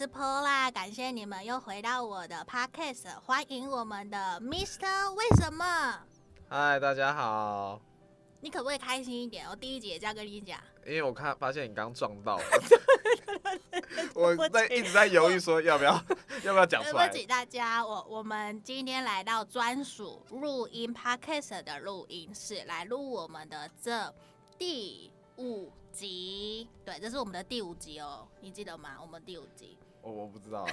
是 Paula，感谢你们又回到我的 Podcast，欢迎我们的 Mr. 为什么？嗨，大家好。你可不可以开心一点？我第一集也这样跟你讲。因为我看发现你刚撞到了，我在一直在犹豫说要不要要不要讲出来。对不起大家，我我们今天来到专属录音 Podcast 的录音室，来录我们的这第五集。对，这是我们的第五集哦，你记得吗？我们第五集。我我不知道，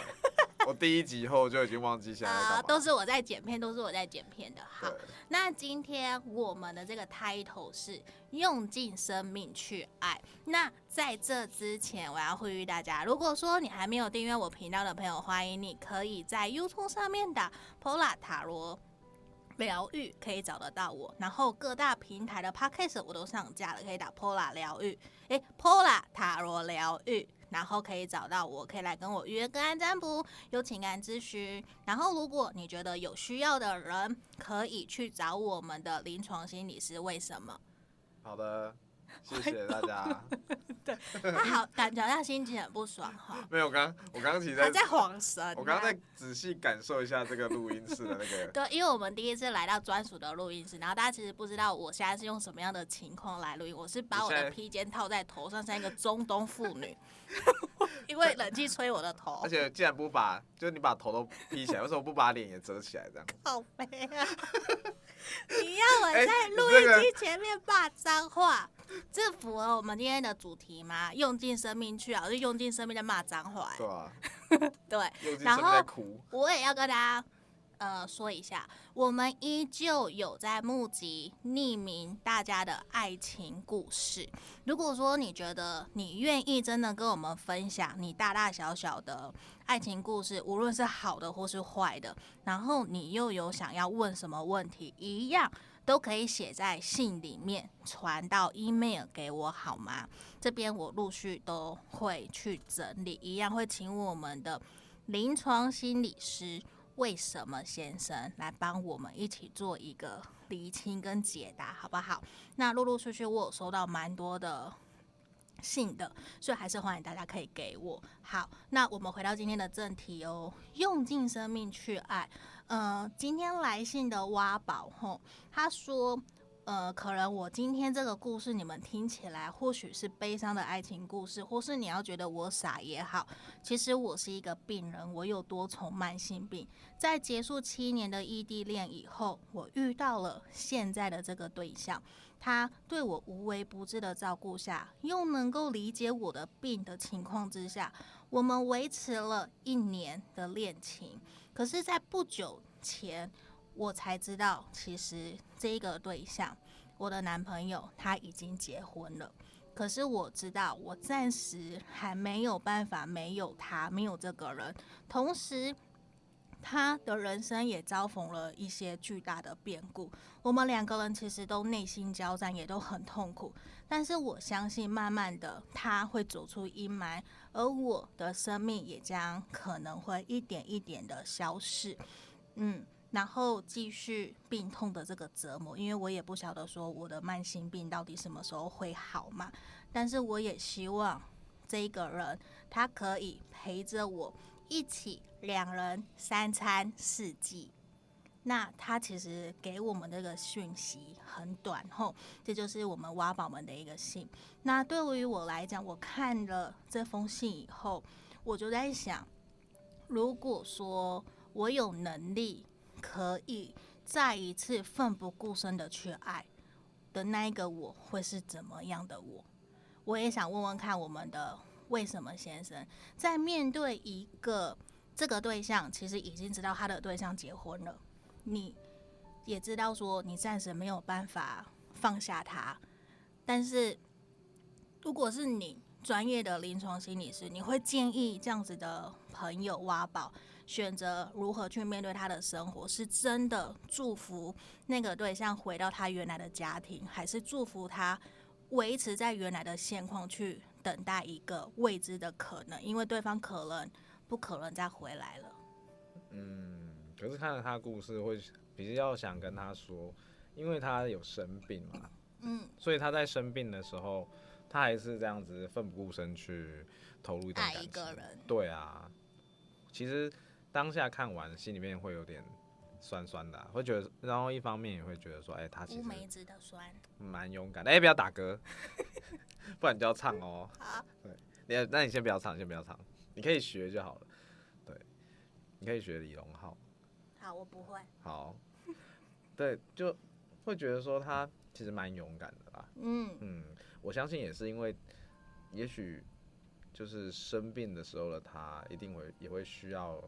我第一集后就已经忘记下来啊，都是我在剪片，都是我在剪片的。好，那今天我们的这个 title 是用尽生命去爱。那在这之前，我要呼吁大家，如果说你还没有订阅我频道的朋友，欢迎你可以在 YouTube 上面打 Paula 塔罗疗愈，可以找得到我。然后各大平台的 Podcast 我都上架了，可以打 Paula 疗愈，诶，Paula 塔罗疗愈。然后可以找到我，可以来跟我约个案占卜，有情感咨询。然后如果你觉得有需要的人，可以去找我们的临床心理师。为什么？好的。谢谢大家。对，他好，感觉他心情很不爽哈。没有，我刚我刚刚其实在在晃神。我刚刚在仔细感受一下这个录音室的那个。对，因为我们第一次来到专属的录音室，然后大家其实不知道我现在是用什么样的情况来录音。我是把我的披肩套在头上，像一个中东妇女，因为冷气吹我的头。而且，既然不把，就是你把头都披起来，为什么不把脸也遮起来？这样。好美啊！你要我在录音机前面骂脏话？这符合我们今天的主题吗？用尽生命去啊，就用尽生命在骂脏话。对啊，对。然后我也要跟大家呃说一下，我们依旧有在募集匿名大家的爱情故事。如果说你觉得你愿意真的跟我们分享你大大小小的爱情故事，无论是好的或是坏的，然后你又有想要问什么问题，一样。都可以写在信里面，传到 email 给我好吗？这边我陆续都会去整理，一样会请我们的临床心理师为什么先生来帮我们一起做一个厘清跟解答，好不好？那陆陆续续我有收到蛮多的信的，所以还是欢迎大家可以给我。好，那我们回到今天的正题哦，用尽生命去爱。呃，今天来信的挖宝吼，他说，呃，可能我今天这个故事你们听起来或许是悲伤的爱情故事，或是你要觉得我傻也好，其实我是一个病人，我有多重慢性病。在结束七年的异地恋以后，我遇到了现在的这个对象，他对我无微不至的照顾下，又能够理解我的病的情况之下，我们维持了一年的恋情。可是，在不久前，我才知道，其实这个对象，我的男朋友他已经结婚了。可是我知道，我暂时还没有办法没有他，没有这个人。同时，他的人生也遭逢了一些巨大的变故。我们两个人其实都内心交战，也都很痛苦。但是我相信，慢慢的他会走出阴霾。而我的生命也将可能会一点一点的消逝，嗯，然后继续病痛的这个折磨，因为我也不晓得说我的慢性病到底什么时候会好嘛。但是我也希望这个人他可以陪着我一起，两人三餐四季。那他其实给我们这个讯息很短，吼，这就是我们挖宝们的一个信。那对于我来讲，我看了这封信以后，我就在想，如果说我有能力可以再一次奋不顾身的去爱的那一个，我会是怎么样的我？我也想问问看，我们的为什么先生在面对一个这个对象，其实已经知道他的对象结婚了。你也知道说，你暂时没有办法放下他，但是如果是你专业的临床心理师，你会建议这样子的朋友挖宝，选择如何去面对他的生活？是真的祝福那个对象回到他原来的家庭，还是祝福他维持在原来的现况，去等待一个未知的可能？因为对方可能不可能再回来了。嗯。可是看了他的故事，会比较想跟他说，因为他有生病嘛，嗯，所以他在生病的时候，他还是这样子奋不顾身去投入一段感情。爱一个人。对啊，其实当下看完，心里面会有点酸酸的、啊，会觉得，然后一方面也会觉得说，哎、欸，他其实蛮勇敢的。哎、欸，不要打歌，不然你就要唱哦。好，对，你那你先不要唱，先不要唱，你可以学就好了。对，你可以学李荣浩。好，我不会。好，对，就会觉得说他其实蛮勇敢的啦。嗯嗯，我相信也是因为，也许就是生病的时候的他，一定会也会需要，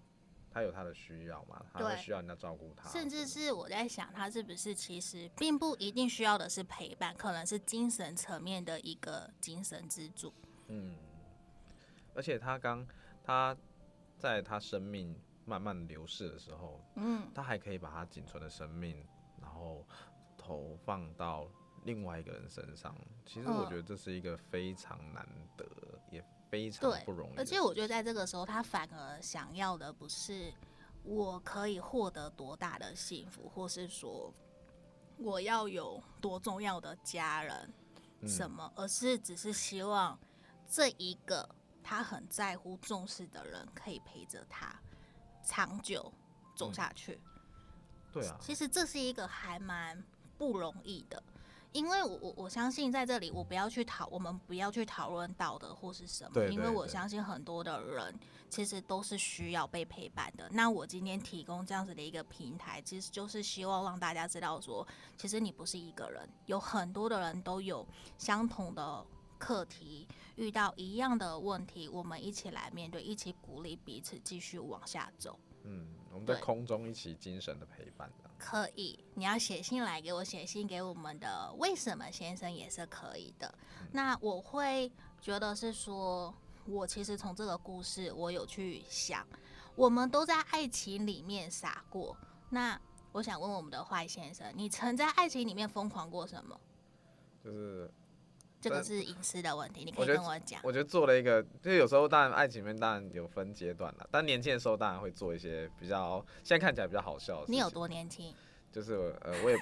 他有他的需要嘛，他会需要人家照顾他。甚至是我在想，他是不是其实并不一定需要的是陪伴，可能是精神层面的一个精神支柱。嗯，而且他刚他在他生命。慢慢流逝的时候，嗯，他还可以把他仅存的生命，然后投放到另外一个人身上。其实我觉得这是一个非常难得，嗯、也非常不容易。而且我觉得在这个时候，他反而想要的不是我可以获得多大的幸福，或是说我要有多重要的家人什么，嗯、而是只是希望这一个他很在乎、重视的人可以陪着他。长久走下去，嗯，对啊，其实这是一个还蛮不容易的，因为我我我相信在这里，我不要去讨，我们不要去讨论道德或是什么，对对对，因为我相信很多的人其实都是需要被陪伴的。那我今天提供这样子的一个平台，其实就是希望让大家知道说，其实你不是一个人，有很多的人都有相同的课题，遇到一样的问题，我们一起来面对，一起鼓励彼此继续往下走。嗯，我们在空中一起精神的陪伴。可以，你要写信来给我，写信给我们的为什么先生也是可以的。嗯、那我会觉得是说，我其实从这个故事，我有去想，我们都在爱情里面傻过。那我想问我们的坏先生，你曾在爱情里面疯狂过什么？就是。这个是隐私的问题，你可以跟我讲。我觉得做了一个，就有时候当然爱情里面当然有分阶段了，但年轻的时候当然会做一些比较现在看起来比较好笑的。你有多年轻？就是呃，我也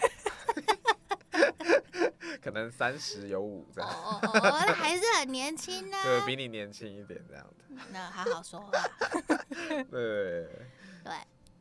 可能三十有五这样。哦哦哦，那还是很年轻呢。对，比你年轻一点这样子。那好好说话。对对。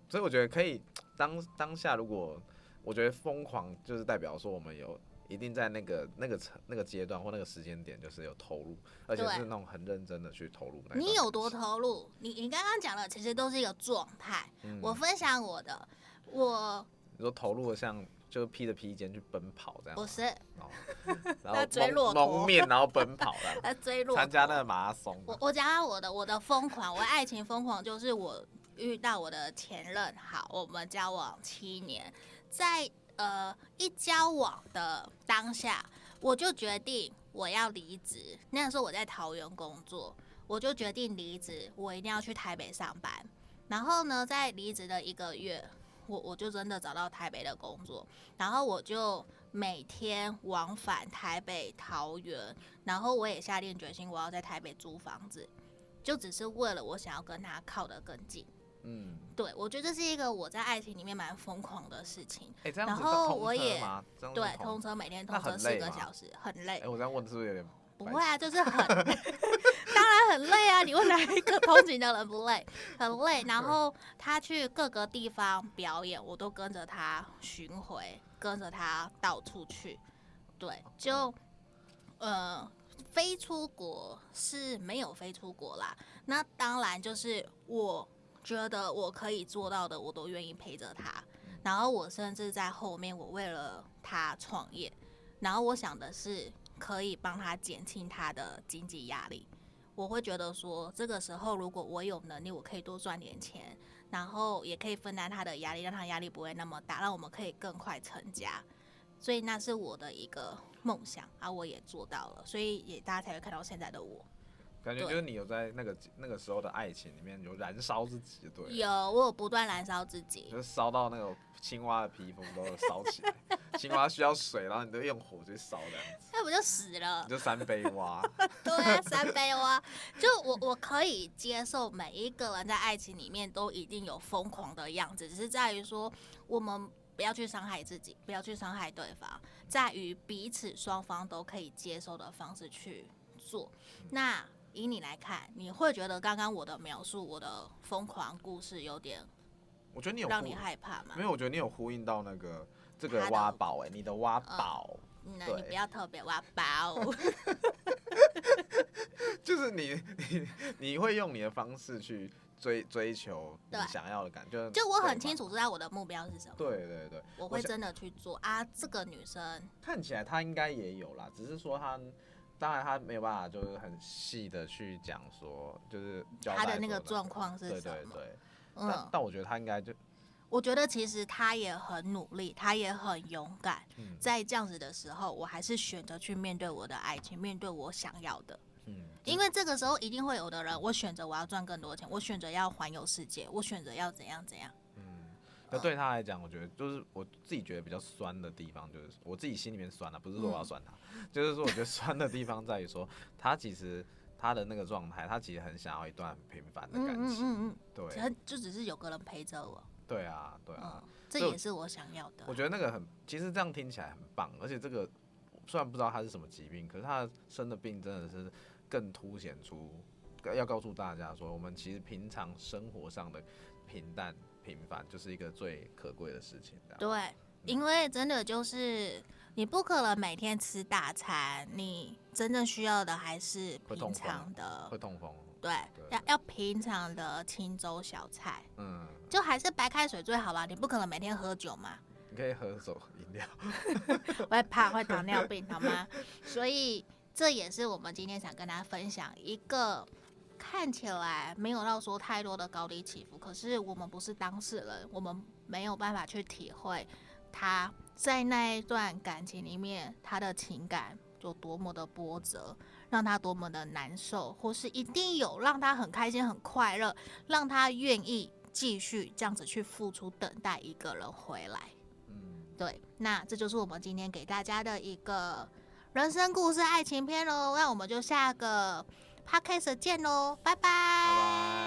所以我觉得可以当当下，如果我觉得疯狂，就是代表说我们有。一定在那个那个层那个阶段或那个时间点，就是有投入，而且是那种很认真的去投入。你有多投入？你你刚刚讲的其实都是一个状态。嗯、我分享我的，我你说投入的像就披着披肩去奔跑这样，不是？然后追骆驼蒙面然后奔跑的，他追骆参加那个马拉松。我我讲到我的我的疯狂，我爱情疯狂就是我遇到我的前任，好，我们交往七年，在。呃，一交往的当下，我就决定我要离职。那时候我在桃园工作，我就决定离职，我一定要去台北上班。然后呢，在离职的一个月，我我就真的找到台北的工作，然后我就每天往返台北、桃园，然后我也下定决心，我要在台北租房子，就只是为了我想要跟他靠得更近。嗯，对，我觉得这是一个我在爱情里面蛮疯狂的事情。欸、这样然后我也对通车，每天通车四个小时，很累。哎、欸，我这样问是不是有点？不会啊，就是很，当然很累啊。你问哪一个通勤的人不累？很累。然后他去各个地方表演，我都跟着他巡回，跟着他到处去。对，就呃，飞出国是没有飞出国啦。那当然就是我。觉得我可以做到的，我都愿意陪着他。然后我甚至在后面，我为了他创业。然后我想的是，可以帮他减轻他的经济压力。我会觉得说，这个时候如果我有能力，我可以多赚点钱，然后也可以分担他的压力，让他压力不会那么大，让我们可以更快成家。所以那是我的一个梦想，而我也做到了。所以也大家才会看到现在的我。感觉就是你有在那个那个时候的爱情里面有燃烧自己，对？有，我有不断燃烧自己，就是烧到那个青蛙的皮肤都烧起来。青蛙需要水，然后你都用火去烧这样子，那不就死了？你就三杯蛙。对啊，三杯蛙。就我我可以接受每一个人在爱情里面都一定有疯狂的样子，只是在于说我们不要去伤害自己，不要去伤害对方，在于彼此双方都可以接受的方式去做。那以你来看，你会觉得刚刚我的描述，我的疯狂故事有点，我觉得你有让你害怕吗？没有，我觉得你有呼应到那个这个挖宝哎，你的挖宝。嗯那你不要特别挖宝，就是你你你会用你的方式去追追求你想要的感觉，就我很清楚知道我的目标是什么。对对对，我会真的去做啊。这个女生看起来她应该也有啦，只是说她当然他没有办法就是很细的去讲说，就是他的那个状况是什么。对对对，嗯，但但我觉得他应该就。我觉得其实他也很努力，他也很勇敢，在这样子的时候，我还是选择去面对我的爱情，面对我想要的。嗯，因为这个时候一定会有的人，我选择我要赚更多钱，我选择要环游世界，我选择要怎样怎样。嗯，那对他来讲，我觉得就是我自己觉得比较酸的地方，就是我自己心里面酸了，不是说我要酸他，就是说我觉得酸的地方在于说，他其实他的那个状态，他其实很想要一段很平凡的感情。嗯嗯，对，就只是有个人陪着我。对啊，对啊，嗯，这也是我想要的。我觉得那个很，其实这样听起来很棒，而且这个虽然不知道他是什么疾病，可是他生的病真的是更凸显出要告诉大家说，我们其实平常生活上的平淡平凡就是一个最可贵的事情。对，因为真的就是你不可能每天吃大餐，你真正需要的还是平常的，会痛风。对，对要要平常的清粥小菜，嗯，就还是白开水最好吧。你不可能每天喝酒嘛，你可以喝手饮料，我会怕会糖尿病，好吗？所以这也是我们今天想跟大家分享一个看起来没有到说太多的高低起伏，可是我们不是当事人，我们没有办法去体会他在那一段感情里面他的情感有多么的波折。让他多么的难受，或是一定有让他很开心、很快乐，让他愿意继续这样子去付出，等待一个人回来。嗯，对，那这就是我们今天给大家的一个人生故事爱情片喽。那我们就下个 podcast 见喽，拜拜。拜拜。